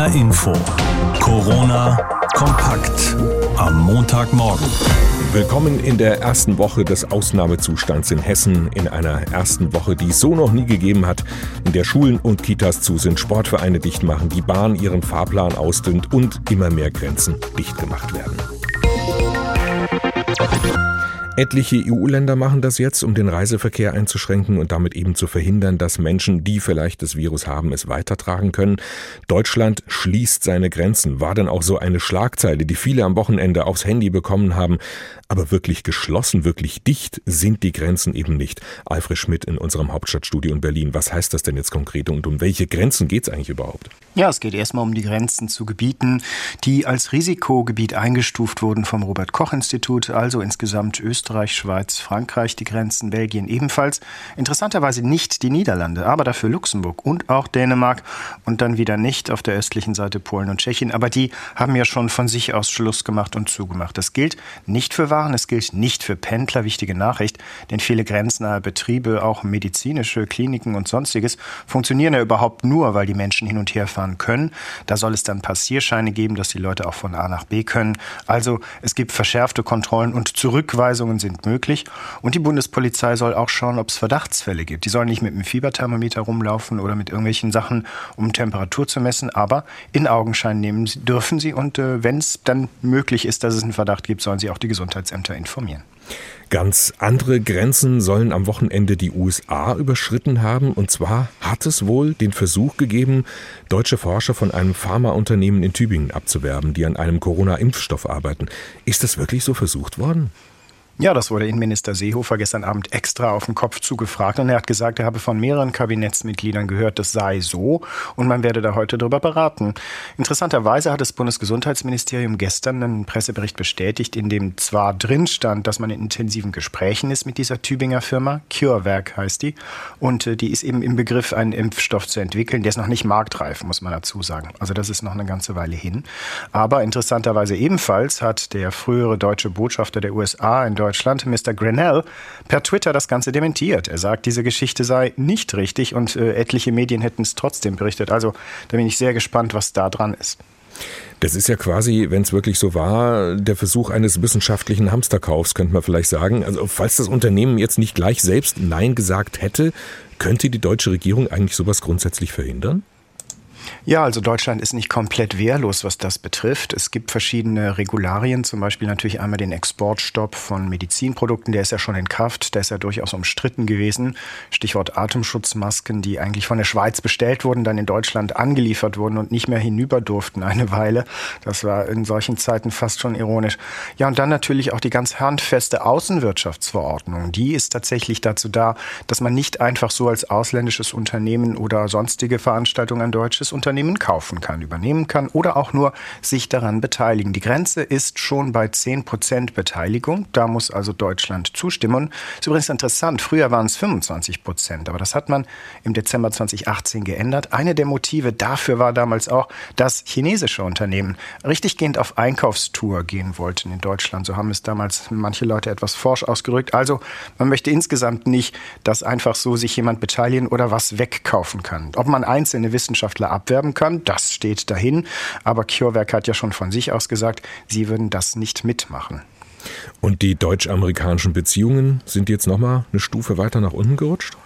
HR Info. Corona kompakt am Montagmorgen. Willkommen in der ersten Woche des Ausnahmezustands in Hessen, in einer ersten Woche, die es so noch nie gegeben hat, in der Schulen und Kitas zu sind, Sportvereine dicht machen, die Bahn ihren Fahrplan ausdünnt und immer mehr Grenzen dicht gemacht werden. Etliche EU-Länder machen das jetzt, um den Reiseverkehr einzuschränken und damit eben zu verhindern, dass Menschen, die vielleicht das Virus haben, es weitertragen können. Deutschland schließt seine Grenzen. War dann auch so eine Schlagzeile, die viele am Wochenende aufs Handy bekommen haben. Aber wirklich geschlossen, wirklich dicht sind die Grenzen eben nicht. Alfred Schmidt in unserem Hauptstadtstudio in Berlin. Was heißt das denn jetzt konkret und um welche Grenzen geht es eigentlich überhaupt? Ja, es geht erstmal um die Grenzen zu Gebieten, die als Risikogebiet eingestuft wurden vom Robert Koch Institut, also insgesamt Österreich, Schweiz, Frankreich, die Grenzen, Belgien ebenfalls. Interessanterweise nicht die Niederlande, aber dafür Luxemburg und auch Dänemark und dann wieder nicht auf der östlichen Seite Polen und Tschechien. Aber die haben ja schon von sich aus Schluss gemacht und zugemacht. Das gilt nicht für Waren, es gilt nicht für Pendler. Wichtige Nachricht, denn viele grenznahe Betriebe, auch medizinische Kliniken und sonstiges, funktionieren ja überhaupt nur, weil die Menschen hin und her fahren können. Da soll es dann Passierscheine geben, dass die Leute auch von A nach B können. Also es gibt verschärfte Kontrollen und Zurückweisungen sind möglich. Und die Bundespolizei soll auch schauen, ob es Verdachtsfälle gibt. Die sollen nicht mit einem Fieberthermometer rumlaufen oder mit irgendwelchen Sachen, um Temperatur zu messen, aber in Augenschein nehmen dürfen sie. Und äh, wenn es dann möglich ist, dass es einen Verdacht gibt, sollen sie auch die Gesundheitsämter informieren. Ganz andere Grenzen sollen am Wochenende die USA überschritten haben. Und zwar hat es wohl den Versuch gegeben, deutsche Forscher von einem Pharmaunternehmen in Tübingen abzuwerben, die an einem Corona-Impfstoff arbeiten. Ist das wirklich so versucht worden? Ja, das wurde Innenminister Seehofer gestern Abend extra auf den Kopf zugefragt und er hat gesagt, er habe von mehreren Kabinettsmitgliedern gehört, das sei so und man werde da heute darüber beraten. Interessanterweise hat das Bundesgesundheitsministerium gestern einen Pressebericht bestätigt, in dem zwar drin stand, dass man in intensiven Gesprächen ist mit dieser Tübinger Firma, CureVac heißt die, und äh, die ist eben im Begriff, einen Impfstoff zu entwickeln. Der ist noch nicht marktreif, muss man dazu sagen. Also das ist noch eine ganze Weile hin. Aber interessanterweise ebenfalls hat der frühere deutsche Botschafter der USA in Deutschland Deutschland, Mr. Grinnell, per Twitter das Ganze dementiert. Er sagt, diese Geschichte sei nicht richtig und äh, etliche Medien hätten es trotzdem berichtet. Also da bin ich sehr gespannt, was da dran ist. Das ist ja quasi, wenn es wirklich so war, der Versuch eines wissenschaftlichen Hamsterkaufs, könnte man vielleicht sagen. Also falls das Unternehmen jetzt nicht gleich selbst Nein gesagt hätte, könnte die deutsche Regierung eigentlich sowas grundsätzlich verhindern? Ja, also Deutschland ist nicht komplett wehrlos, was das betrifft. Es gibt verschiedene Regularien, zum Beispiel natürlich einmal den Exportstopp von Medizinprodukten, der ist ja schon in Kraft, der ist ja durchaus umstritten gewesen. Stichwort Atemschutzmasken, die eigentlich von der Schweiz bestellt wurden, dann in Deutschland angeliefert wurden und nicht mehr hinüber durften eine Weile. Das war in solchen Zeiten fast schon ironisch. Ja, und dann natürlich auch die ganz handfeste Außenwirtschaftsverordnung. Die ist tatsächlich dazu da, dass man nicht einfach so als ausländisches Unternehmen oder sonstige Veranstaltung ein deutsches Unternehmen kaufen kann, übernehmen kann oder auch nur sich daran beteiligen. Die Grenze ist schon bei 10 Prozent Beteiligung. Da muss also Deutschland zustimmen. Ist übrigens interessant. Früher waren es 25 Prozent, aber das hat man im Dezember 2018 geändert. Eine der Motive dafür war damals auch, dass chinesische Unternehmen richtiggehend auf Einkaufstour gehen wollten in Deutschland. So haben es damals manche Leute etwas forsch ausgerückt. Also man möchte insgesamt nicht, dass einfach so sich jemand beteiligen oder was wegkaufen kann. Ob man einzelne Wissenschaftler ab abwerben kann. Das steht dahin. Aber CureVac hat ja schon von sich aus gesagt, sie würden das nicht mitmachen. Und die deutsch-amerikanischen Beziehungen sind jetzt nochmal eine Stufe weiter nach unten gerutscht?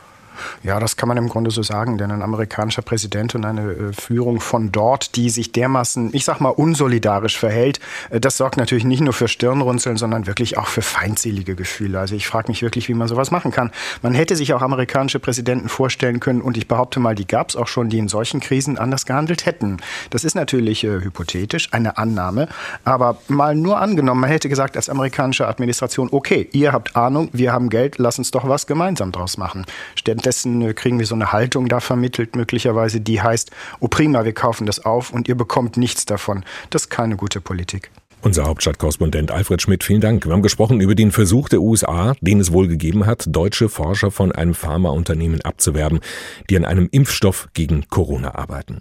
Ja, das kann man im Grunde so sagen, denn ein amerikanischer Präsident und eine äh, Führung von dort, die sich dermaßen, ich sag mal, unsolidarisch verhält, äh, das sorgt natürlich nicht nur für Stirnrunzeln, sondern wirklich auch für feindselige Gefühle. Also ich frage mich wirklich, wie man sowas machen kann. Man hätte sich auch amerikanische Präsidenten vorstellen können und ich behaupte mal, die gab es auch schon, die in solchen Krisen anders gehandelt hätten. Das ist natürlich äh, hypothetisch, eine Annahme, aber mal nur angenommen, man hätte gesagt als amerikanische Administration, okay, ihr habt Ahnung, wir haben Geld, lass uns doch was gemeinsam draus machen. Stattdessen Währenddessen äh, kriegen wir so eine Haltung da vermittelt, möglicherweise, die heißt, oh prima, wir kaufen das auf und ihr bekommt nichts davon. Das ist keine gute Politik. Unser Hauptstadtkorrespondent Alfred Schmidt, vielen Dank. Wir haben gesprochen über den Versuch der USA, den es wohl gegeben hat, deutsche Forscher von einem Pharmaunternehmen abzuwerben, die an einem Impfstoff gegen Corona arbeiten.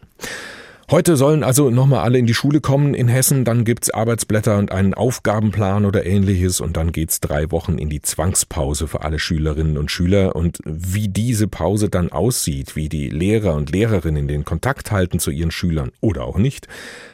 Heute sollen also nochmal alle in die Schule kommen in Hessen, dann gibt's Arbeitsblätter und einen Aufgabenplan oder ähnliches. Und dann geht's drei Wochen in die Zwangspause für alle Schülerinnen und Schüler. Und wie diese Pause dann aussieht, wie die Lehrer und Lehrerinnen den Kontakt halten zu ihren Schülern oder auch nicht,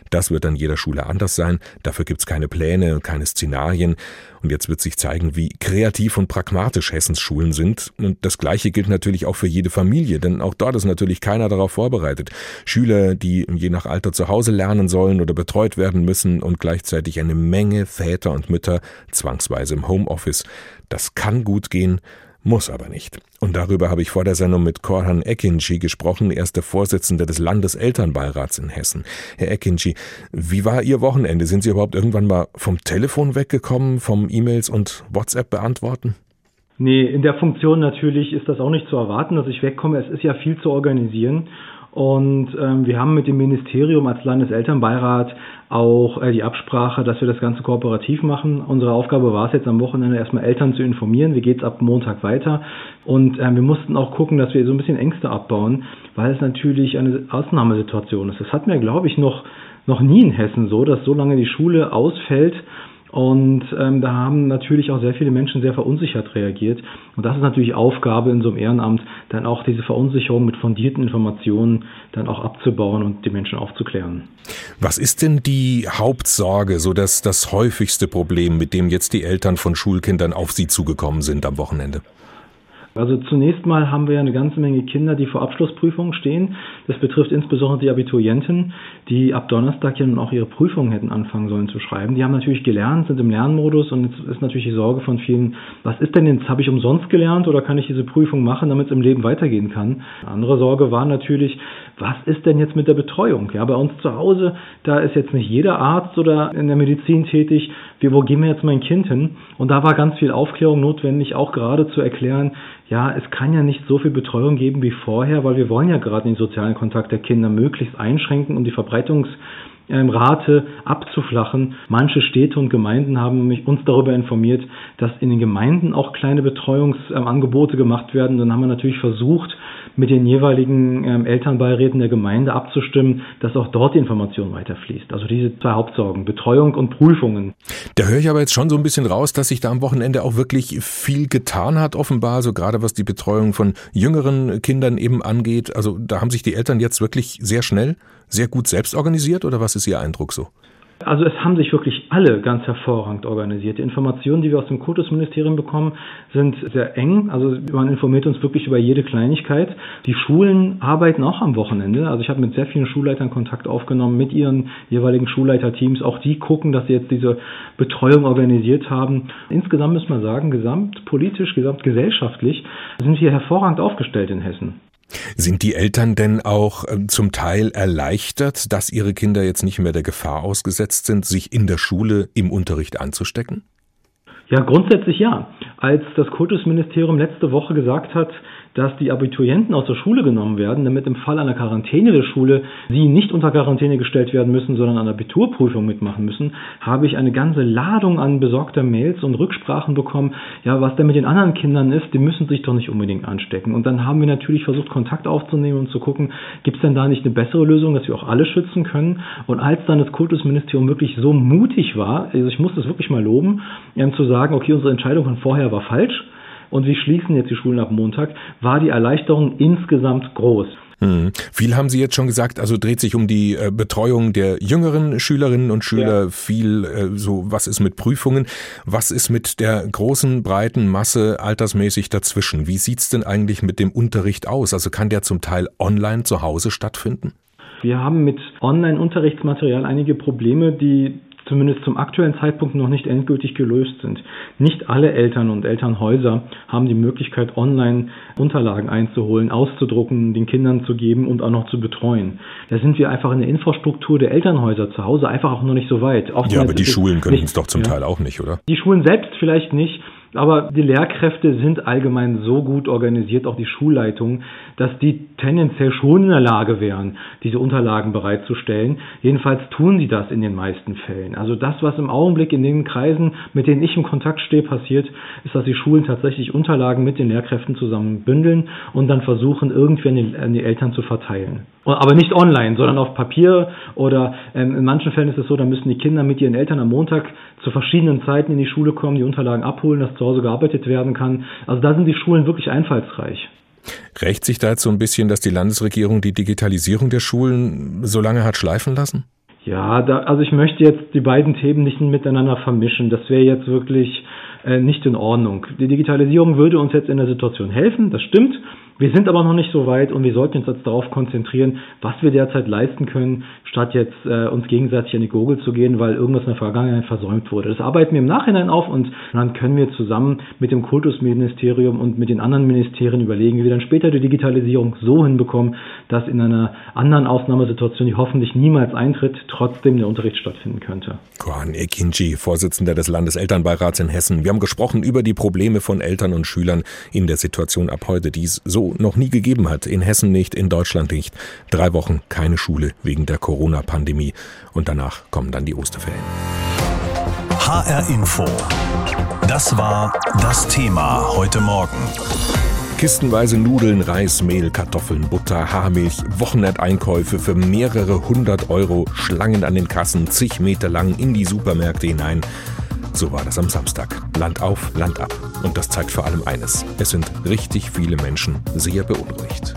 das wird an jeder Schule anders sein. Dafür gibt's keine Pläne, keine Szenarien. Und jetzt wird sich zeigen, wie kreativ und pragmatisch Hessens Schulen sind. Und das Gleiche gilt natürlich auch für jede Familie, denn auch dort ist natürlich keiner darauf vorbereitet. Schüler, die je nach Alter zu Hause lernen sollen oder betreut werden müssen und gleichzeitig eine Menge Väter und Mütter zwangsweise im Homeoffice. Das kann gut gehen, muss aber nicht. Und darüber habe ich vor der Sendung mit Korhan Ekinci gesprochen, er ist der Vorsitzende des Landeselternbeirats in Hessen. Herr Ekinci, wie war Ihr Wochenende? Sind Sie überhaupt irgendwann mal vom Telefon weggekommen, vom E-Mails und WhatsApp beantworten? Nee, in der Funktion natürlich ist das auch nicht zu erwarten, dass ich wegkomme. Es ist ja viel zu organisieren. Und ähm, wir haben mit dem Ministerium als Landeselternbeirat auch äh, die Absprache, dass wir das Ganze kooperativ machen. Unsere Aufgabe war es jetzt am Wochenende erstmal Eltern zu informieren, wie geht's ab Montag weiter. Und äh, wir mussten auch gucken, dass wir so ein bisschen Ängste abbauen, weil es natürlich eine Ausnahmesituation ist. Das hatten wir, glaube ich, noch, noch nie in Hessen so, dass so lange die Schule ausfällt und ähm, da haben natürlich auch sehr viele Menschen sehr verunsichert reagiert. Und das ist natürlich Aufgabe in so einem Ehrenamt, dann auch diese Verunsicherung mit fundierten Informationen dann auch abzubauen und die Menschen aufzuklären. Was ist denn die Hauptsorge, so dass das häufigste Problem, mit dem jetzt die Eltern von Schulkindern auf Sie zugekommen sind am Wochenende? Also zunächst mal haben wir ja eine ganze Menge Kinder, die vor Abschlussprüfungen stehen. Das betrifft insbesondere die Abiturienten, die ab Donnerstag ja nun auch ihre Prüfungen hätten anfangen sollen zu schreiben. Die haben natürlich gelernt, sind im Lernmodus und jetzt ist natürlich die Sorge von vielen, was ist denn jetzt, habe ich umsonst gelernt oder kann ich diese Prüfung machen, damit es im Leben weitergehen kann? Eine andere Sorge war natürlich, was ist denn jetzt mit der Betreuung? Ja, bei uns zu Hause, da ist jetzt nicht jeder Arzt oder in der Medizin tätig. Wie, wo gehen wir jetzt mein Kind hin? Und da war ganz viel Aufklärung notwendig, auch gerade zu erklären, ja, es kann ja nicht so viel Betreuung geben wie vorher, weil wir wollen ja gerade den sozialen Kontakt der Kinder möglichst einschränken, um die Zeitungs- Verbreitungsrate abzuflachen. Manche Städte und Gemeinden haben uns darüber informiert, dass in den Gemeinden auch kleine Betreuungsangebote gemacht werden. Dann haben wir natürlich versucht, mit den jeweiligen ähm, Elternbeiräten der Gemeinde abzustimmen, dass auch dort die Information weiterfließt. Also diese zwei Hauptsorgen, Betreuung und Prüfungen. Da höre ich aber jetzt schon so ein bisschen raus, dass sich da am Wochenende auch wirklich viel getan hat, offenbar, so gerade was die Betreuung von jüngeren Kindern eben angeht. Also da haben sich die Eltern jetzt wirklich sehr schnell, sehr gut selbst organisiert oder was ist Ihr Eindruck so? Also es haben sich wirklich alle ganz hervorragend organisiert. Die Informationen, die wir aus dem Kultusministerium bekommen, sind sehr eng. Also man informiert uns wirklich über jede Kleinigkeit. Die Schulen arbeiten auch am Wochenende. Also ich habe mit sehr vielen Schulleitern Kontakt aufgenommen, mit ihren jeweiligen Schulleiterteams. Auch die gucken, dass sie jetzt diese Betreuung organisiert haben. Insgesamt muss man sagen, gesamtpolitisch, gesamtgesellschaftlich sind wir hervorragend aufgestellt in Hessen. Sind die Eltern denn auch äh, zum Teil erleichtert, dass ihre Kinder jetzt nicht mehr der Gefahr ausgesetzt sind, sich in der Schule im Unterricht anzustecken? Ja, grundsätzlich ja. Als das Kultusministerium letzte Woche gesagt hat, dass die Abiturienten aus der Schule genommen werden, damit im Fall einer Quarantäne der Schule sie nicht unter Quarantäne gestellt werden müssen, sondern an der Abiturprüfung mitmachen müssen, habe ich eine ganze Ladung an besorgter Mails und Rücksprachen bekommen. Ja, was denn mit den anderen Kindern ist, die müssen sich doch nicht unbedingt anstecken. Und dann haben wir natürlich versucht, Kontakt aufzunehmen und zu gucken, gibt es denn da nicht eine bessere Lösung, dass wir auch alle schützen können? Und als dann das Kultusministerium wirklich so mutig war, also ich muss das wirklich mal loben, zu sagen, okay, unsere Entscheidung von vorher war falsch, und wir schließen jetzt die Schulen ab Montag, war die Erleichterung insgesamt groß. Hm. Viel haben Sie jetzt schon gesagt, also dreht sich um die äh, Betreuung der jüngeren Schülerinnen und Schüler, ja. viel äh, so, was ist mit Prüfungen, was ist mit der großen, breiten Masse altersmäßig dazwischen? Wie sieht's denn eigentlich mit dem Unterricht aus? Also kann der zum Teil online zu Hause stattfinden? Wir haben mit Online-Unterrichtsmaterial einige Probleme, die zumindest zum aktuellen Zeitpunkt noch nicht endgültig gelöst sind. Nicht alle Eltern und Elternhäuser haben die Möglichkeit, online Unterlagen einzuholen, auszudrucken, den Kindern zu geben und auch noch zu betreuen. Da sind wir einfach in der Infrastruktur der Elternhäuser zu Hause einfach auch noch nicht so weit. Oftmals ja, aber die Schulen können es doch zum ja. Teil auch nicht, oder? Die Schulen selbst vielleicht nicht. Aber die Lehrkräfte sind allgemein so gut organisiert, auch die Schulleitung, dass die tendenziell schon in der Lage wären, diese Unterlagen bereitzustellen. Jedenfalls tun sie das in den meisten Fällen. Also das, was im Augenblick in den Kreisen, mit denen ich im Kontakt stehe, passiert, ist, dass die Schulen tatsächlich Unterlagen mit den Lehrkräften zusammen bündeln und dann versuchen, irgendwie an die Eltern zu verteilen. Aber nicht online, sondern auf Papier oder ähm, in manchen Fällen ist es so, da müssen die Kinder mit ihren Eltern am Montag zu verschiedenen Zeiten in die Schule kommen, die Unterlagen abholen, dass zu Hause gearbeitet werden kann. Also da sind die Schulen wirklich einfallsreich. Rächt sich da jetzt so ein bisschen, dass die Landesregierung die Digitalisierung der Schulen so lange hat schleifen lassen? Ja, da, also ich möchte jetzt die beiden Themen nicht miteinander vermischen. Das wäre jetzt wirklich äh, nicht in Ordnung. Die Digitalisierung würde uns jetzt in der Situation helfen, das stimmt. Wir sind aber noch nicht so weit und wir sollten uns jetzt darauf konzentrieren, was wir derzeit leisten können, statt jetzt äh, uns gegenseitig in die Gurgel zu gehen, weil irgendwas in der Vergangenheit versäumt wurde. Das arbeiten wir im Nachhinein auf und dann können wir zusammen mit dem Kultusministerium und mit den anderen Ministerien überlegen, wie wir dann später die Digitalisierung so hinbekommen, dass in einer anderen Ausnahmesituation, die hoffentlich niemals eintritt, trotzdem der Unterricht stattfinden könnte. Kohan Ekinci, Vorsitzender des Landeselternbeirats in Hessen. Wir haben gesprochen über die Probleme von Eltern und Schülern in der Situation ab heute, die es so noch nie gegeben hat. In Hessen nicht, in Deutschland nicht. Drei Wochen keine Schule wegen der Corona-Pandemie. Und danach kommen dann die Osterferien. HR Info. Das war das Thema heute Morgen. Kistenweise Nudeln, Reis, Mehl, Kartoffeln, Butter, Haarmilch, Wochenendeinkäufe für mehrere hundert Euro, Schlangen an den Kassen, zig Meter lang in die Supermärkte hinein. So war das am Samstag. Land auf, Land ab. Und das zeigt vor allem eines. Es sind richtig viele Menschen sehr beunruhigt.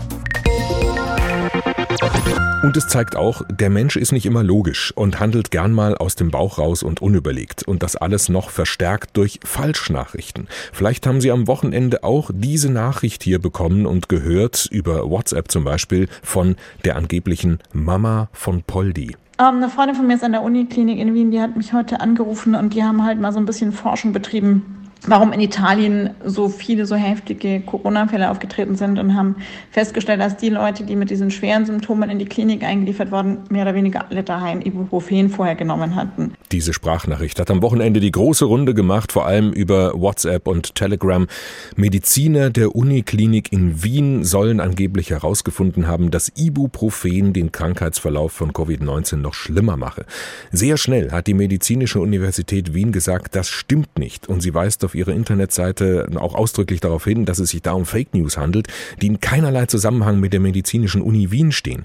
Und es zeigt auch, der Mensch ist nicht immer logisch und handelt gern mal aus dem Bauch raus und unüberlegt. Und das alles noch verstärkt durch Falschnachrichten. Vielleicht haben Sie am Wochenende auch diese Nachricht hier bekommen und gehört, über WhatsApp zum Beispiel, von der angeblichen Mama von Poldi. Ähm, eine Freundin von mir ist an der Uniklinik in Wien, die hat mich heute angerufen und die haben halt mal so ein bisschen Forschung betrieben warum in Italien so viele so heftige Corona-Fälle aufgetreten sind und haben festgestellt, dass die Leute, die mit diesen schweren Symptomen in die Klinik eingeliefert wurden, mehr oder weniger alle daheim Ibuprofen vorher genommen hatten. Diese Sprachnachricht hat am Wochenende die große Runde gemacht, vor allem über WhatsApp und Telegram. Mediziner der Uniklinik in Wien sollen angeblich herausgefunden haben, dass Ibuprofen den Krankheitsverlauf von Covid-19 noch schlimmer mache. Sehr schnell hat die Medizinische Universität Wien gesagt, das stimmt nicht und sie weist auf auf ihrer Internetseite auch ausdrücklich darauf hin, dass es sich da um Fake News handelt, die in keinerlei Zusammenhang mit der medizinischen Uni Wien stehen.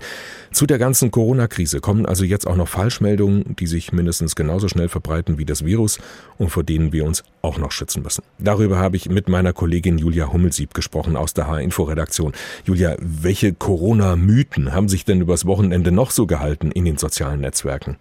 Zu der ganzen Corona-Krise kommen also jetzt auch noch Falschmeldungen, die sich mindestens genauso schnell verbreiten wie das Virus und vor denen wir uns auch noch schützen müssen. Darüber habe ich mit meiner Kollegin Julia Hummelsieb gesprochen aus der H-Info-Redaktion. Julia, welche Corona-Mythen haben sich denn übers Wochenende noch so gehalten in den sozialen Netzwerken?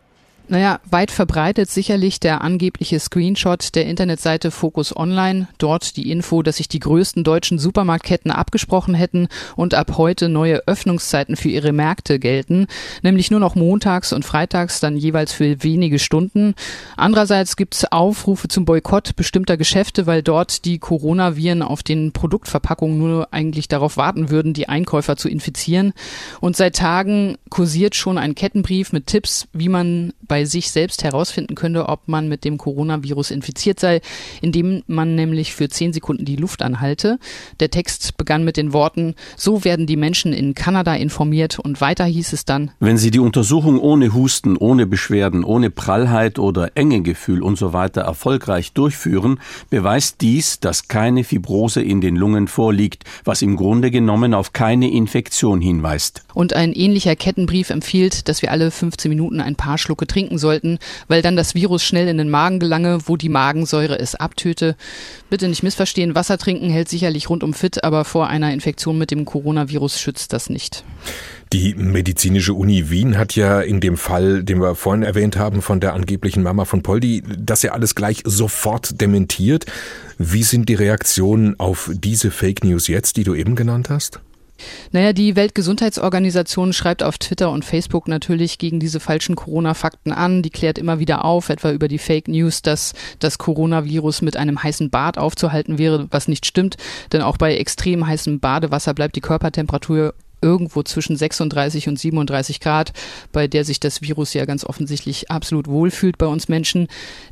Naja, weit verbreitet sicherlich der angebliche Screenshot der Internetseite Focus Online. Dort die Info, dass sich die größten deutschen Supermarktketten abgesprochen hätten und ab heute neue Öffnungszeiten für ihre Märkte gelten, nämlich nur noch montags und freitags dann jeweils für wenige Stunden. Andererseits gibt's Aufrufe zum Boykott bestimmter Geschäfte, weil dort die Coronaviren auf den Produktverpackungen nur eigentlich darauf warten würden, die Einkäufer zu infizieren. Und seit Tagen kursiert schon ein Kettenbrief mit Tipps, wie man bei bei sich selbst herausfinden könnte, ob man mit dem Coronavirus infiziert sei, indem man nämlich für zehn Sekunden die Luft anhalte. Der Text begann mit den Worten, so werden die Menschen in Kanada informiert und weiter hieß es dann, wenn Sie die Untersuchung ohne Husten, ohne Beschwerden, ohne Prallheit oder Engegefühl und so weiter erfolgreich durchführen, beweist dies, dass keine Fibrose in den Lungen vorliegt, was im Grunde genommen auf keine Infektion hinweist. Und ein ähnlicher Kettenbrief empfiehlt, dass wir alle 15 Minuten ein paar Schlucke trinken trinken sollten, weil dann das Virus schnell in den Magen gelange, wo die Magensäure es abtöte. Bitte nicht missverstehen, Wasser trinken hält sicherlich rundum fit, aber vor einer Infektion mit dem Coronavirus schützt das nicht. Die medizinische Uni Wien hat ja in dem Fall, den wir vorhin erwähnt haben, von der angeblichen Mama von Poldi, das ja alles gleich sofort dementiert. Wie sind die Reaktionen auf diese Fake News jetzt, die du eben genannt hast? Naja, die Weltgesundheitsorganisation schreibt auf Twitter und Facebook natürlich gegen diese falschen Corona-Fakten an. Die klärt immer wieder auf, etwa über die Fake News, dass das Coronavirus mit einem heißen Bad aufzuhalten wäre, was nicht stimmt. Denn auch bei extrem heißem Badewasser bleibt die Körpertemperatur irgendwo zwischen 36 und 37 Grad, bei der sich das Virus ja ganz offensichtlich absolut wohlfühlt bei uns Menschen.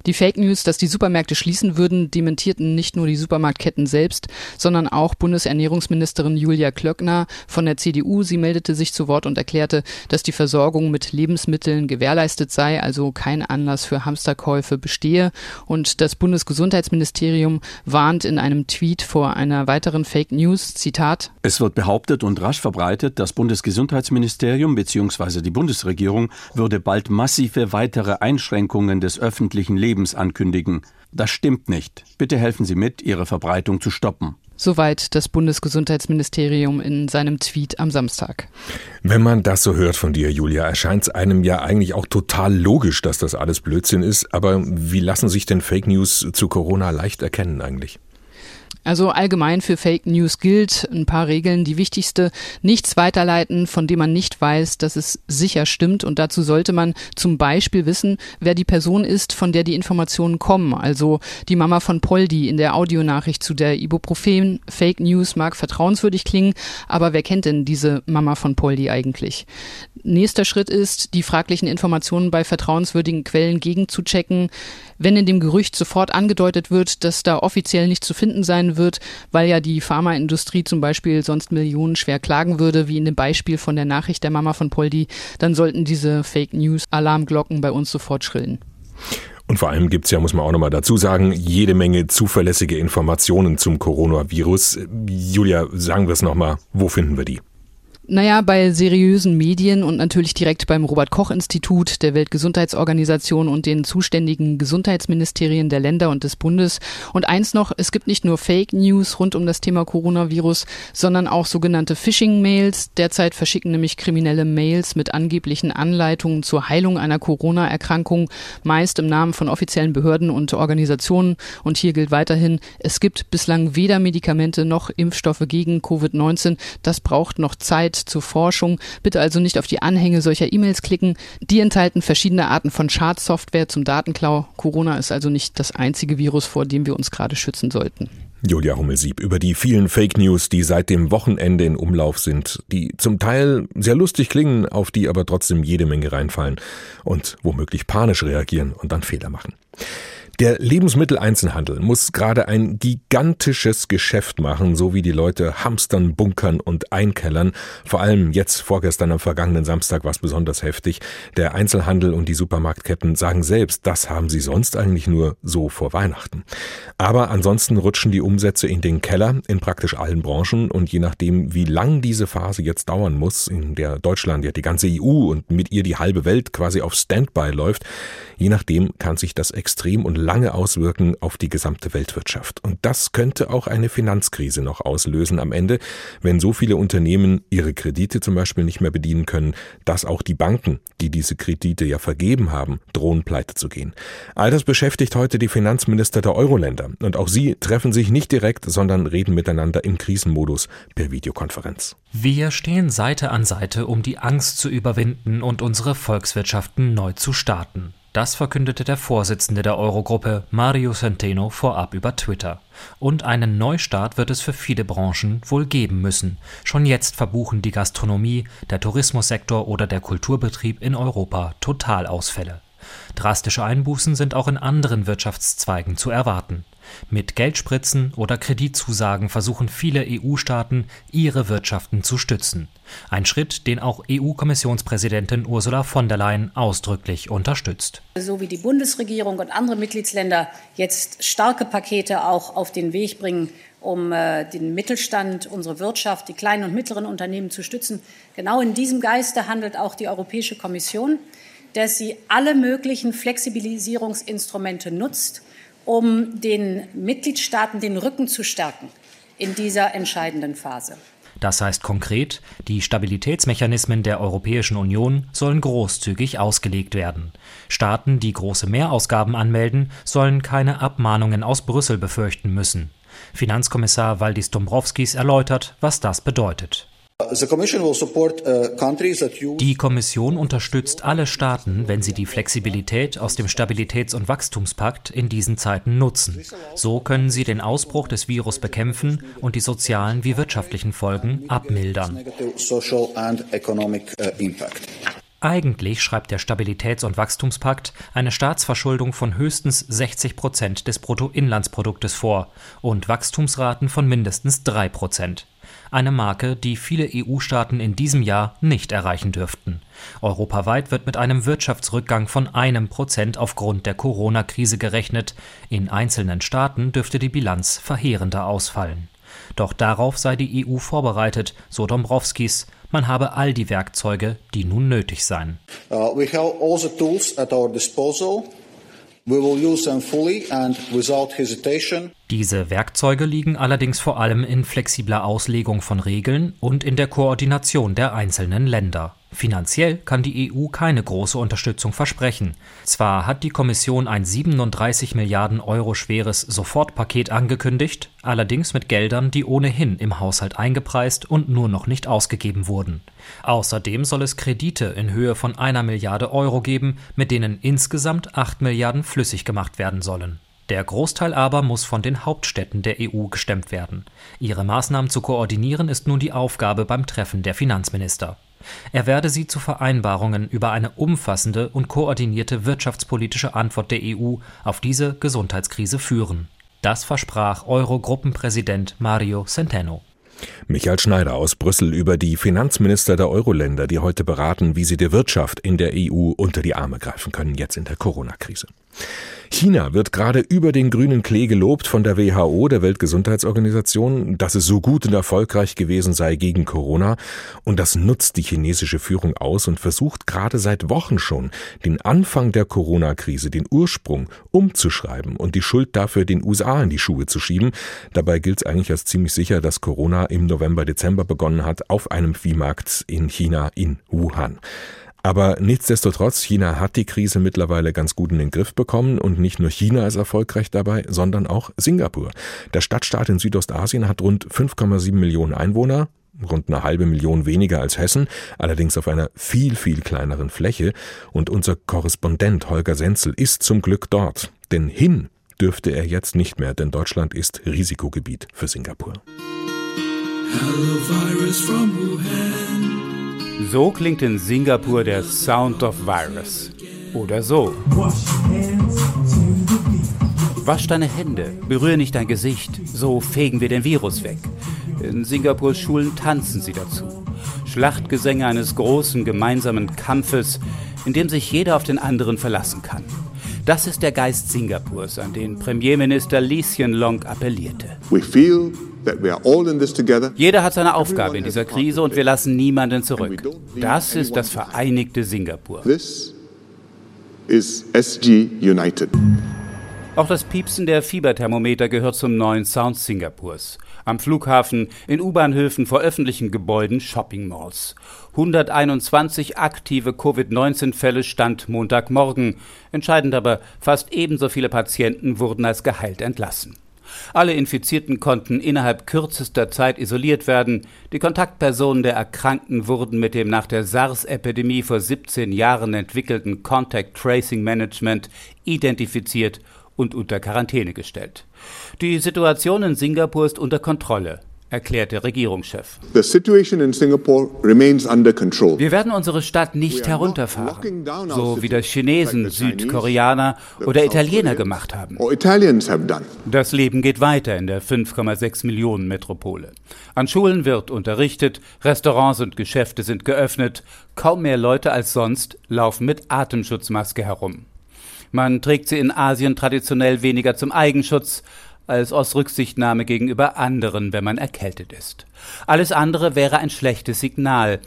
Die Fake News, dass die Supermärkte schließen würden, dementierten nicht nur die Supermarktketten selbst, sondern auch Bundesernährungsministerin Julia Klöckner von der CDU. Sie meldete sich zu Wort und erklärte, dass die Versorgung mit Lebensmitteln gewährleistet sei, also kein Anlass für Hamsterkäufe bestehe. Und das Bundesgesundheitsministerium warnt in einem Tweet vor einer weiteren Fake News, Zitat, Es wird behauptet und rasch verbreitet, verbreitet, das Bundesgesundheitsministerium bzw. die Bundesregierung würde bald massive weitere Einschränkungen des öffentlichen Lebens ankündigen. Das stimmt nicht. Bitte helfen Sie mit, ihre Verbreitung zu stoppen. Soweit das Bundesgesundheitsministerium in seinem Tweet am Samstag. Wenn man das so hört von dir, Julia, erscheint es einem ja eigentlich auch total logisch, dass das alles Blödsinn ist. Aber wie lassen sich denn Fake News zu Corona leicht erkennen eigentlich? Also allgemein für Fake News gilt ein paar Regeln. Die wichtigste, nichts weiterleiten, von dem man nicht weiß, dass es sicher stimmt. Und dazu sollte man zum Beispiel wissen, wer die Person ist, von der die Informationen kommen. Also die Mama von Poldi in der Audionachricht zu der Ibuprofen. Fake News mag vertrauenswürdig klingen, aber wer kennt denn diese Mama von Poldi eigentlich? Nächster Schritt ist, die fraglichen Informationen bei vertrauenswürdigen Quellen gegenzuchecken. Wenn in dem Gerücht sofort angedeutet wird, dass da offiziell nichts zu finden sein wird, weil ja die Pharmaindustrie zum Beispiel sonst Millionen schwer klagen würde, wie in dem Beispiel von der Nachricht der Mama von Poldi, dann sollten diese Fake News Alarmglocken bei uns sofort schrillen. Und vor allem gibt's ja, muss man auch nochmal dazu sagen, jede Menge zuverlässige Informationen zum Coronavirus. Julia, sagen wir es nochmal, wo finden wir die? Naja, bei seriösen Medien und natürlich direkt beim Robert Koch Institut, der Weltgesundheitsorganisation und den zuständigen Gesundheitsministerien der Länder und des Bundes. Und eins noch, es gibt nicht nur Fake News rund um das Thema Coronavirus, sondern auch sogenannte Phishing-Mails. Derzeit verschicken nämlich kriminelle Mails mit angeblichen Anleitungen zur Heilung einer Corona-Erkrankung, meist im Namen von offiziellen Behörden und Organisationen. Und hier gilt weiterhin, es gibt bislang weder Medikamente noch Impfstoffe gegen Covid-19. Das braucht noch Zeit zur Forschung. Bitte also nicht auf die Anhänge solcher E-Mails klicken. Die enthalten verschiedene Arten von Schadsoftware zum Datenklau. Corona ist also nicht das einzige Virus, vor dem wir uns gerade schützen sollten. Julia Hummelsieb über die vielen Fake News, die seit dem Wochenende in Umlauf sind, die zum Teil sehr lustig klingen, auf die aber trotzdem jede Menge reinfallen und womöglich panisch reagieren und dann Fehler machen. Der Lebensmitteleinzelhandel muss gerade ein gigantisches Geschäft machen, so wie die Leute hamstern, bunkern und einkellern. Vor allem jetzt vorgestern am vergangenen Samstag war es besonders heftig. Der Einzelhandel und die Supermarktketten sagen selbst, das haben sie sonst eigentlich nur so vor Weihnachten. Aber ansonsten rutschen die Umsätze in den Keller in praktisch allen Branchen und je nachdem, wie lang diese Phase jetzt dauern muss, in der Deutschland ja die ganze EU und mit ihr die halbe Welt quasi auf Standby läuft, je nachdem kann sich das extrem und lange auswirken auf die gesamte Weltwirtschaft. Und das könnte auch eine Finanzkrise noch auslösen am Ende, wenn so viele Unternehmen ihre Kredite zum Beispiel nicht mehr bedienen können, dass auch die Banken, die diese Kredite ja vergeben haben, drohen pleite zu gehen. All das beschäftigt heute die Finanzminister der Euro-Länder. Und auch sie treffen sich nicht direkt, sondern reden miteinander im Krisenmodus per Videokonferenz. Wir stehen Seite an Seite, um die Angst zu überwinden und unsere Volkswirtschaften neu zu starten. Das verkündete der Vorsitzende der Eurogruppe Mario Centeno vorab über Twitter. Und einen Neustart wird es für viele Branchen wohl geben müssen. Schon jetzt verbuchen die Gastronomie, der Tourismussektor oder der Kulturbetrieb in Europa Totalausfälle. Drastische Einbußen sind auch in anderen Wirtschaftszweigen zu erwarten. Mit Geldspritzen oder Kreditzusagen versuchen viele EU-Staaten, ihre Wirtschaften zu stützen. Ein Schritt, den auch EU-Kommissionspräsidentin Ursula von der Leyen ausdrücklich unterstützt. So wie die Bundesregierung und andere Mitgliedsländer jetzt starke Pakete auch auf den Weg bringen, um äh, den Mittelstand, unsere Wirtschaft, die kleinen und mittleren Unternehmen zu stützen. Genau in diesem Geiste handelt auch die Europäische Kommission, dass sie alle möglichen Flexibilisierungsinstrumente nutzt, um den Mitgliedstaaten den Rücken zu stärken in dieser entscheidenden Phase. Das heißt konkret, die Stabilitätsmechanismen der Europäischen Union sollen großzügig ausgelegt werden. Staaten, die große Mehrausgaben anmelden, sollen keine Abmahnungen aus Brüssel befürchten müssen. Finanzkommissar Valdis Dombrovskis erläutert, was das bedeutet. Uh, die Kommission unterstützt alle Staaten, wenn sie die Flexibilität aus dem Stabilitäts- und Wachstumspakt in diesen Zeiten nutzen. So können sie den Ausbruch des Virus bekämpfen und die sozialen wie wirtschaftlichen Folgen abmildern. Uh, Eigentlich schreibt der Stabilitäts- und Wachstumspakt eine Staatsverschuldung von höchstens 60 Prozent des Bruttoinlandsproduktes vor und Wachstumsraten von mindestens drei Prozent eine Marke, die viele EU-Staaten in diesem Jahr nicht erreichen dürften. Europaweit wird mit einem Wirtschaftsrückgang von einem Prozent aufgrund der Corona-Krise gerechnet. In einzelnen Staaten dürfte die Bilanz verheerender ausfallen. Doch darauf sei die EU vorbereitet, so Dombrovskis. man habe all die Werkzeuge, die nun nötig seien. Uh, we have all the tools at our disposal. Diese Werkzeuge liegen allerdings vor allem in flexibler Auslegung von Regeln und in der Koordination der einzelnen Länder. Finanziell kann die EU keine große Unterstützung versprechen. Zwar hat die Kommission ein 37 Milliarden Euro schweres Sofortpaket angekündigt, allerdings mit Geldern, die ohnehin im Haushalt eingepreist und nur noch nicht ausgegeben wurden. Außerdem soll es Kredite in Höhe von einer Milliarde Euro geben, mit denen insgesamt 8 Milliarden flüssig gemacht werden sollen. Der Großteil aber muss von den Hauptstädten der EU gestemmt werden. Ihre Maßnahmen zu koordinieren ist nun die Aufgabe beim Treffen der Finanzminister. Er werde sie zu Vereinbarungen über eine umfassende und koordinierte wirtschaftspolitische Antwort der EU auf diese Gesundheitskrise führen. Das versprach Eurogruppenpräsident Mario Centeno. Michael Schneider aus Brüssel über die Finanzminister der Euro-Länder, die heute beraten, wie sie der Wirtschaft in der EU unter die Arme greifen können, jetzt in der Corona-Krise. China wird gerade über den grünen Klee gelobt von der WHO, der Weltgesundheitsorganisation, dass es so gut und erfolgreich gewesen sei gegen Corona. Und das nutzt die chinesische Führung aus und versucht gerade seit Wochen schon, den Anfang der Corona-Krise, den Ursprung umzuschreiben und die Schuld dafür den USA in die Schuhe zu schieben. Dabei gilt es eigentlich als ziemlich sicher, dass Corona im November, Dezember begonnen hat auf einem Viehmarkt in China in Wuhan. Aber nichtsdestotrotz, China hat die Krise mittlerweile ganz gut in den Griff bekommen und nicht nur China ist erfolgreich dabei, sondern auch Singapur. Der Stadtstaat in Südostasien hat rund 5,7 Millionen Einwohner, rund eine halbe Million weniger als Hessen, allerdings auf einer viel, viel kleineren Fläche. Und unser Korrespondent Holger Senzel ist zum Glück dort. Denn hin dürfte er jetzt nicht mehr, denn Deutschland ist Risikogebiet für Singapur. Hello, virus from Wuhan. So klingt in Singapur der Sound of Virus. Oder so. Wasch deine Hände, berühre nicht dein Gesicht, so fegen wir den Virus weg. In Singapurs Schulen tanzen sie dazu. Schlachtgesänge eines großen gemeinsamen Kampfes, in dem sich jeder auf den anderen verlassen kann. Das ist der Geist Singapurs, an den Premierminister Lee Hsien Long appellierte. We feel jeder hat seine Aufgabe in dieser Krise und wir lassen niemanden zurück. Das ist das vereinigte Singapur. Auch das Piepsen der Fieberthermometer gehört zum neuen Sound Singapurs. Am Flughafen, in U-Bahnhöfen, vor öffentlichen Gebäuden, Shopping-Malls. 121 aktive Covid-19-Fälle stand Montagmorgen. Entscheidend aber, fast ebenso viele Patienten wurden als geheilt entlassen. Alle Infizierten konnten innerhalb kürzester Zeit isoliert werden. Die Kontaktpersonen der Erkrankten wurden mit dem nach der SARS-Epidemie vor 17 Jahren entwickelten Contact Tracing Management identifiziert und unter Quarantäne gestellt. Die Situation in Singapur ist unter Kontrolle erklärt der Regierungschef. Wir werden unsere Stadt nicht herunterfahren, so wie das Chinesen, Südkoreaner oder Italiener gemacht haben. Das Leben geht weiter in der 5,6 Millionen Metropole. An Schulen wird unterrichtet, Restaurants und Geschäfte sind geöffnet, kaum mehr Leute als sonst laufen mit Atemschutzmaske herum. Man trägt sie in Asien traditionell weniger zum Eigenschutz, als aus Rücksichtnahme gegenüber anderen, wenn man erkältet ist. Alles andere wäre ein schlechtes Signal,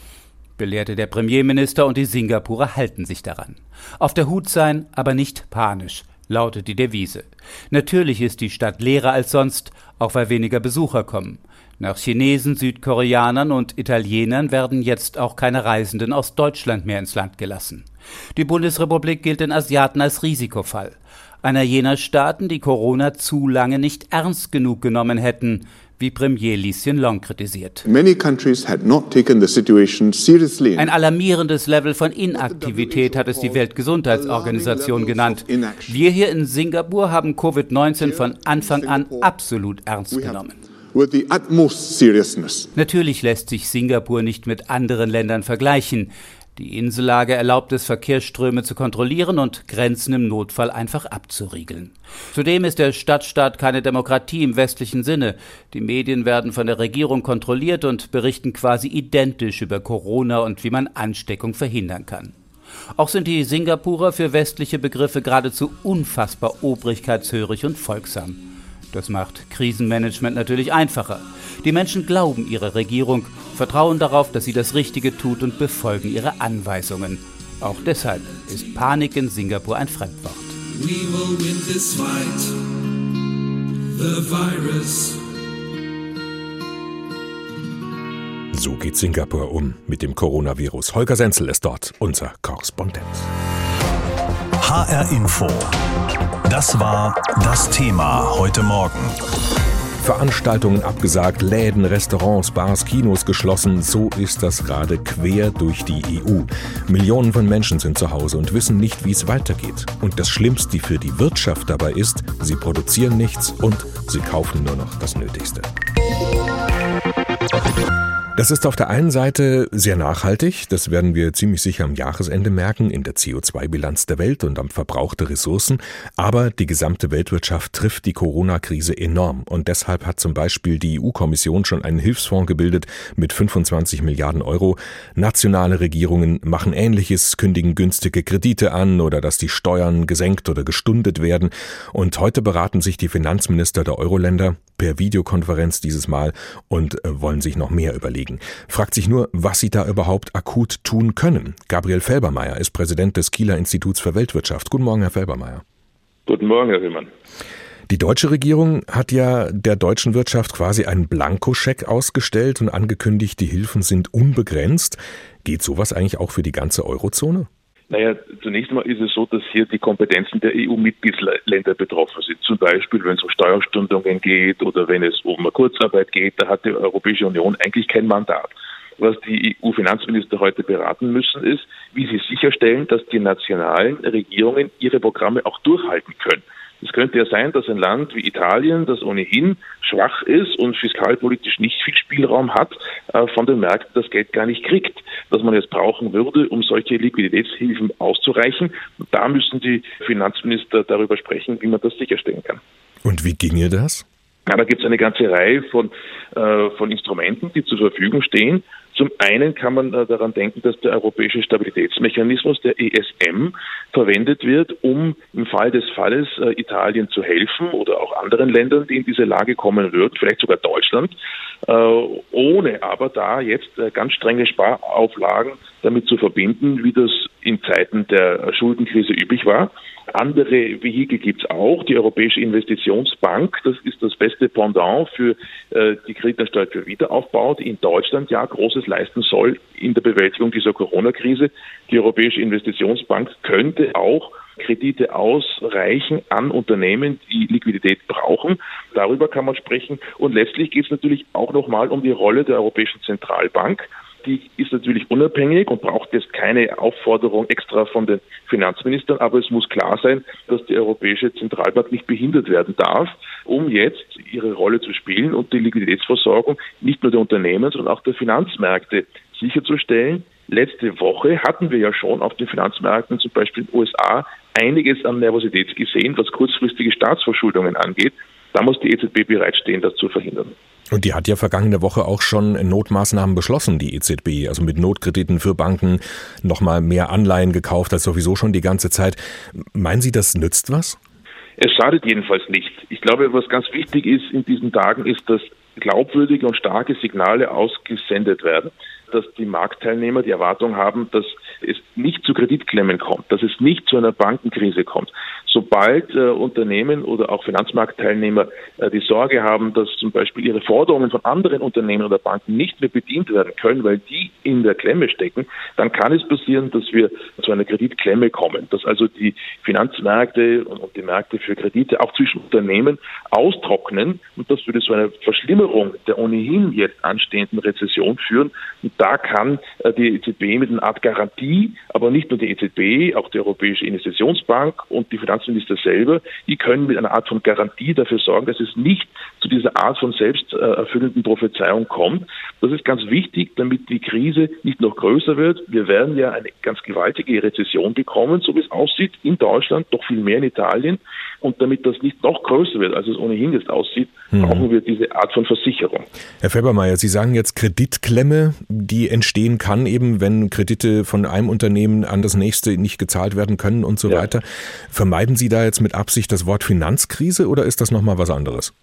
belehrte der Premierminister und die Singapurer halten sich daran. Auf der Hut sein, aber nicht panisch, lautet die Devise. Natürlich ist die Stadt leerer als sonst, auch weil weniger Besucher kommen. Nach Chinesen, Südkoreanern und Italienern werden jetzt auch keine Reisenden aus Deutschland mehr ins Land gelassen. Die Bundesrepublik gilt den Asiaten als Risikofall einer jener Staaten, die Corona zu lange nicht ernst genug genommen hätten, wie Premier Lee Hsien Long kritisiert. Ein alarmierendes Level von Inaktivität hat es die Weltgesundheitsorganisation genannt. Wir hier in Singapur haben Covid-19 von Anfang an absolut ernst genommen. Natürlich lässt sich Singapur nicht mit anderen Ländern vergleichen. Die Insellage erlaubt es, Verkehrsströme zu kontrollieren und Grenzen im Notfall einfach abzuriegeln. Zudem ist der Stadtstaat keine Demokratie im westlichen Sinne. Die Medien werden von der Regierung kontrolliert und berichten quasi identisch über Corona und wie man Ansteckung verhindern kann. Auch sind die Singapurer für westliche Begriffe geradezu unfassbar obrigkeitshörig und folgsam. Das macht Krisenmanagement natürlich einfacher. Die Menschen glauben ihrer Regierung, vertrauen darauf, dass sie das Richtige tut und befolgen ihre Anweisungen. Auch deshalb ist Panik in Singapur ein Fremdwort. We will win this fight. The virus. So geht Singapur um mit dem Coronavirus. Holger Senzel ist dort, unser Korrespondent. HR Info. Das war das Thema heute Morgen. Veranstaltungen abgesagt, Läden, Restaurants, Bars, Kinos geschlossen. So ist das gerade quer durch die EU. Millionen von Menschen sind zu Hause und wissen nicht, wie es weitergeht. Und das Schlimmste für die Wirtschaft dabei ist, sie produzieren nichts und sie kaufen nur noch das Nötigste. Das ist auf der einen Seite sehr nachhaltig, das werden wir ziemlich sicher am Jahresende merken, in der CO2-Bilanz der Welt und am Verbrauch der Ressourcen, aber die gesamte Weltwirtschaft trifft die Corona-Krise enorm. Und deshalb hat zum Beispiel die EU-Kommission schon einen Hilfsfonds gebildet mit 25 Milliarden Euro. Nationale Regierungen machen Ähnliches, kündigen günstige Kredite an oder dass die Steuern gesenkt oder gestundet werden. Und heute beraten sich die Finanzminister der Euro-Länder per Videokonferenz dieses Mal und äh, wollen sich noch mehr überlegen kriegen. Fragt sich nur, was sie da überhaupt akut tun können. Gabriel Felbermeier ist Präsident des Kieler Instituts für Weltwirtschaft. Guten Morgen, Herr Felbermeier. Guten Morgen, Herr Riemann. Die deutsche Regierung hat ja der deutschen Wirtschaft quasi einen Blankoscheck ausgestellt und angekündigt, die Hilfen sind unbegrenzt. Geht sowas eigentlich auch für die ganze Eurozone? Naja, zunächst mal ist es so, dass hier die Kompetenzen der EU-Mitgliedsländer betroffen sind. Zum Beispiel, wenn es um Steuerstundungen geht oder wenn es um Kurzarbeit geht, da hat die Europäische Union eigentlich kein Mandat. Was die EU-Finanzminister heute beraten müssen, ist, wie sie sicherstellen, dass die nationalen Regierungen ihre Programme auch durchhalten können. Es könnte ja sein, dass ein Land wie Italien, das ohnehin schwach ist und fiskalpolitisch nicht viel Spielraum hat, äh, von den Märkten das Geld gar nicht kriegt, das man jetzt brauchen würde, um solche Liquiditätshilfen auszureichen. Und da müssen die Finanzminister darüber sprechen, wie man das sicherstellen kann. Und wie ginge das? Ja, da gibt es eine ganze Reihe von, äh, von Instrumenten, die zur Verfügung stehen. Zum einen kann man äh, daran denken, dass der europäische Stabilitätsmechanismus, der ESM, verwendet wird, um im Fall des Falles äh, Italien zu helfen oder auch anderen Ländern, die in diese Lage kommen würden, vielleicht sogar Deutschland, äh, ohne aber da jetzt ganz strenge Sparauflagen damit zu verbinden, wie das in Zeiten der Schuldenkrise üblich war. Andere Vehikel gibt es auch. Die Europäische Investitionsbank, das ist das beste Pendant für äh, die Kreditanstalt für Wiederaufbau, die in Deutschland ja Großes leisten soll in der Bewältigung dieser Corona-Krise. Die Europäische Investitionsbank könnte auch Kredite ausreichen an Unternehmen, die Liquidität brauchen. Darüber kann man sprechen. Und letztlich geht es natürlich auch nochmal um die Rolle der Europäischen Zentralbank die ist natürlich unabhängig und braucht jetzt keine Aufforderung extra von den Finanzministern, aber es muss klar sein, dass die Europäische Zentralbank nicht behindert werden darf, um jetzt ihre Rolle zu spielen und die Liquiditätsversorgung nicht nur der Unternehmen, sondern auch der Finanzmärkte sicherzustellen. Letzte Woche hatten wir ja schon auf den Finanzmärkten, zum Beispiel in den USA, einiges an Nervosität gesehen, was kurzfristige Staatsverschuldungen angeht. Da muss die EZB bereitstehen, das zu verhindern. Und die hat ja vergangene Woche auch schon Notmaßnahmen beschlossen, die EZB, also mit Notkrediten für Banken nochmal mehr Anleihen gekauft als sowieso schon die ganze Zeit. Meinen Sie, das nützt was? Es schadet jedenfalls nicht. Ich glaube, was ganz wichtig ist in diesen Tagen, ist, dass glaubwürdige und starke Signale ausgesendet werden, dass die Marktteilnehmer die Erwartung haben, dass es nicht zu Kreditklemmen kommt, dass es nicht zu einer Bankenkrise kommt. Sobald äh, Unternehmen oder auch Finanzmarktteilnehmer äh, die Sorge haben, dass zum Beispiel ihre Forderungen von anderen Unternehmen oder Banken nicht mehr bedient werden können, weil die in der Klemme stecken, dann kann es passieren, dass wir zu einer Kreditklemme kommen, dass also die Finanzmärkte und die Märkte für Kredite auch zwischen Unternehmen austrocknen und das würde zu einer Verschlimmerung der ohnehin jetzt anstehenden Rezession führen. Und da kann äh, die EZB mit einer Art Garantie, aber nicht nur die EZB, auch die Europäische Investitionsbank und die Finanzminister selber, die können mit einer Art von Garantie dafür sorgen, dass es nicht zu dieser Art von selbsterfüllenden Prophezeiung kommt. Das ist ganz wichtig, damit die Krise nicht noch größer wird. Wir werden ja eine ganz gewaltige Rezession bekommen, so wie es aussieht, in Deutschland, doch viel mehr in Italien. Und damit das nicht noch größer wird, als es ohnehin jetzt aussieht, mhm. brauchen wir diese Art von Versicherung. Herr Felbermeier, Sie sagen jetzt Kreditklemme, die entstehen kann, eben wenn Kredite von einem Unternehmen an das nächste nicht gezahlt werden können und so ja. weiter. Vermeiden Sie da jetzt mit Absicht das Wort Finanzkrise oder ist das nochmal was anderes?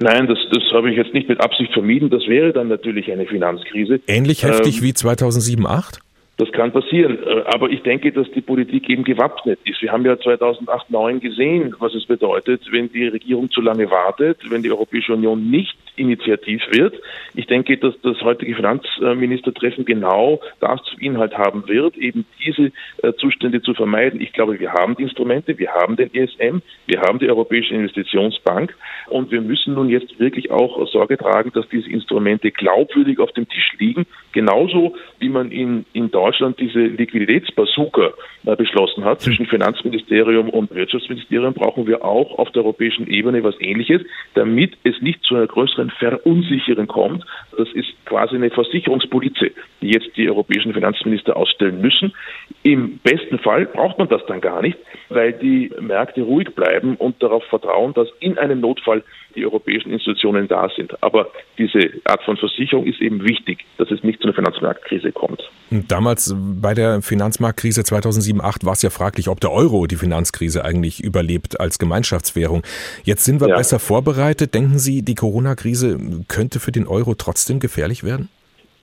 Nein, das, das habe ich jetzt nicht mit Absicht vermieden. Das wäre dann natürlich eine Finanzkrise. Ähnlich heftig ähm, wie 2007, 2008? Das kann passieren. Äh, aber ich denke, dass die Politik eben gewappnet ist. Wir haben ja 2008, 2009 gesehen, was es bedeutet, wenn die Regierung zu lange wartet, wenn die Europäische Union nicht initiativ wird. Ich denke, dass das heutige Finanzministertreffen genau das zum Inhalt haben wird, eben diese äh, Zustände zu vermeiden. Ich glaube, wir haben die Instrumente, wir haben den ESM, wir haben die Europäische Investitionsbank und wir müssen nun jetzt wirklich auch Sorge tragen, dass diese Instrumente glaubwürdig auf dem Tisch liegen, genauso wie man in, in Deutschland diese Liquiditätsbazooka äh, beschlossen hat zwischen Finanzministerium und Wirtschaftsministerium, brauchen wir auch auf der europäischen Ebene was Ähnliches, damit es nicht zu einer größeren Verunsicherung kommt. Das ist quasi eine Versicherungspolize, die jetzt die europäischen Finanzminister ausstellen müssen. Im besten Fall braucht man das dann gar nicht, weil die Märkte ruhig bleiben und darauf vertrauen, dass in einem Notfall die europäischen Institutionen da sind. Aber diese Art von Versicherung ist eben wichtig, dass es nicht zu einer Finanzmarktkrise kommt. Damals bei der Finanzmarktkrise 2007-2008 war es ja fraglich, ob der Euro die Finanzkrise eigentlich überlebt als Gemeinschaftswährung. Jetzt sind wir ja. besser vorbereitet. Denken Sie, die Corona-Krise könnte für den Euro trotzdem gefährlich werden?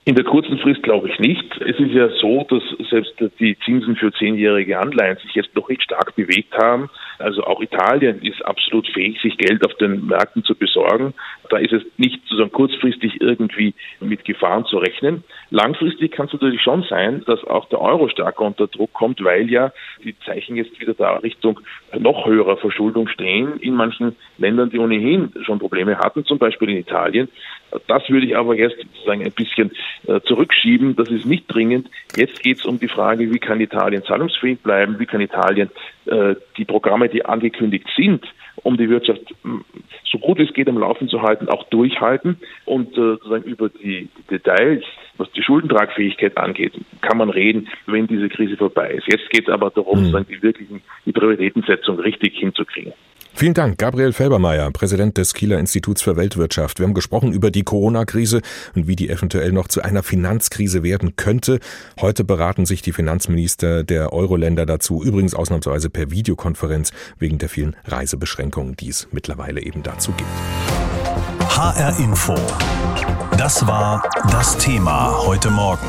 In der kurzen Frist glaube ich nicht. Es ist ja so, dass selbst die Zinsen für zehnjährige Anleihen sich jetzt noch nicht stark bewegt haben. Also auch Italien ist absolut fähig, sich Geld auf den Märkten zu besorgen. Da ist es nicht sozusagen kurzfristig irgendwie mit Gefahren zu rechnen. Langfristig kann es natürlich schon sein, dass auch der Euro stärker unter Druck kommt, weil ja die Zeichen jetzt wieder da Richtung noch höherer Verschuldung stehen in manchen Ländern, die ohnehin schon Probleme hatten, zum Beispiel in Italien. Das würde ich aber jetzt sozusagen ein bisschen zurückschieben. Das ist nicht dringend. Jetzt geht es um die Frage, wie kann Italien zahlungsfähig bleiben? Wie kann Italien äh, die Programme, die angekündigt sind, um die Wirtschaft so gut es geht am Laufen zu halten, auch durchhalten und äh, sozusagen über die Details, was die Schuldentragfähigkeit angeht, kann man reden, wenn diese Krise vorbei ist. Jetzt geht es aber darum, mhm. die wirklichen die Prioritätensetzung richtig hinzukriegen. Vielen Dank, Gabriel Felbermeier, Präsident des Kieler Instituts für Weltwirtschaft. Wir haben gesprochen über die Corona-Krise und wie die eventuell noch zu einer Finanzkrise werden könnte. Heute beraten sich die Finanzminister der Euro-Länder dazu, übrigens ausnahmsweise per Videokonferenz wegen der vielen Reisebeschränkungen, die es mittlerweile eben dazu gibt. HR Info. Das war das Thema heute Morgen.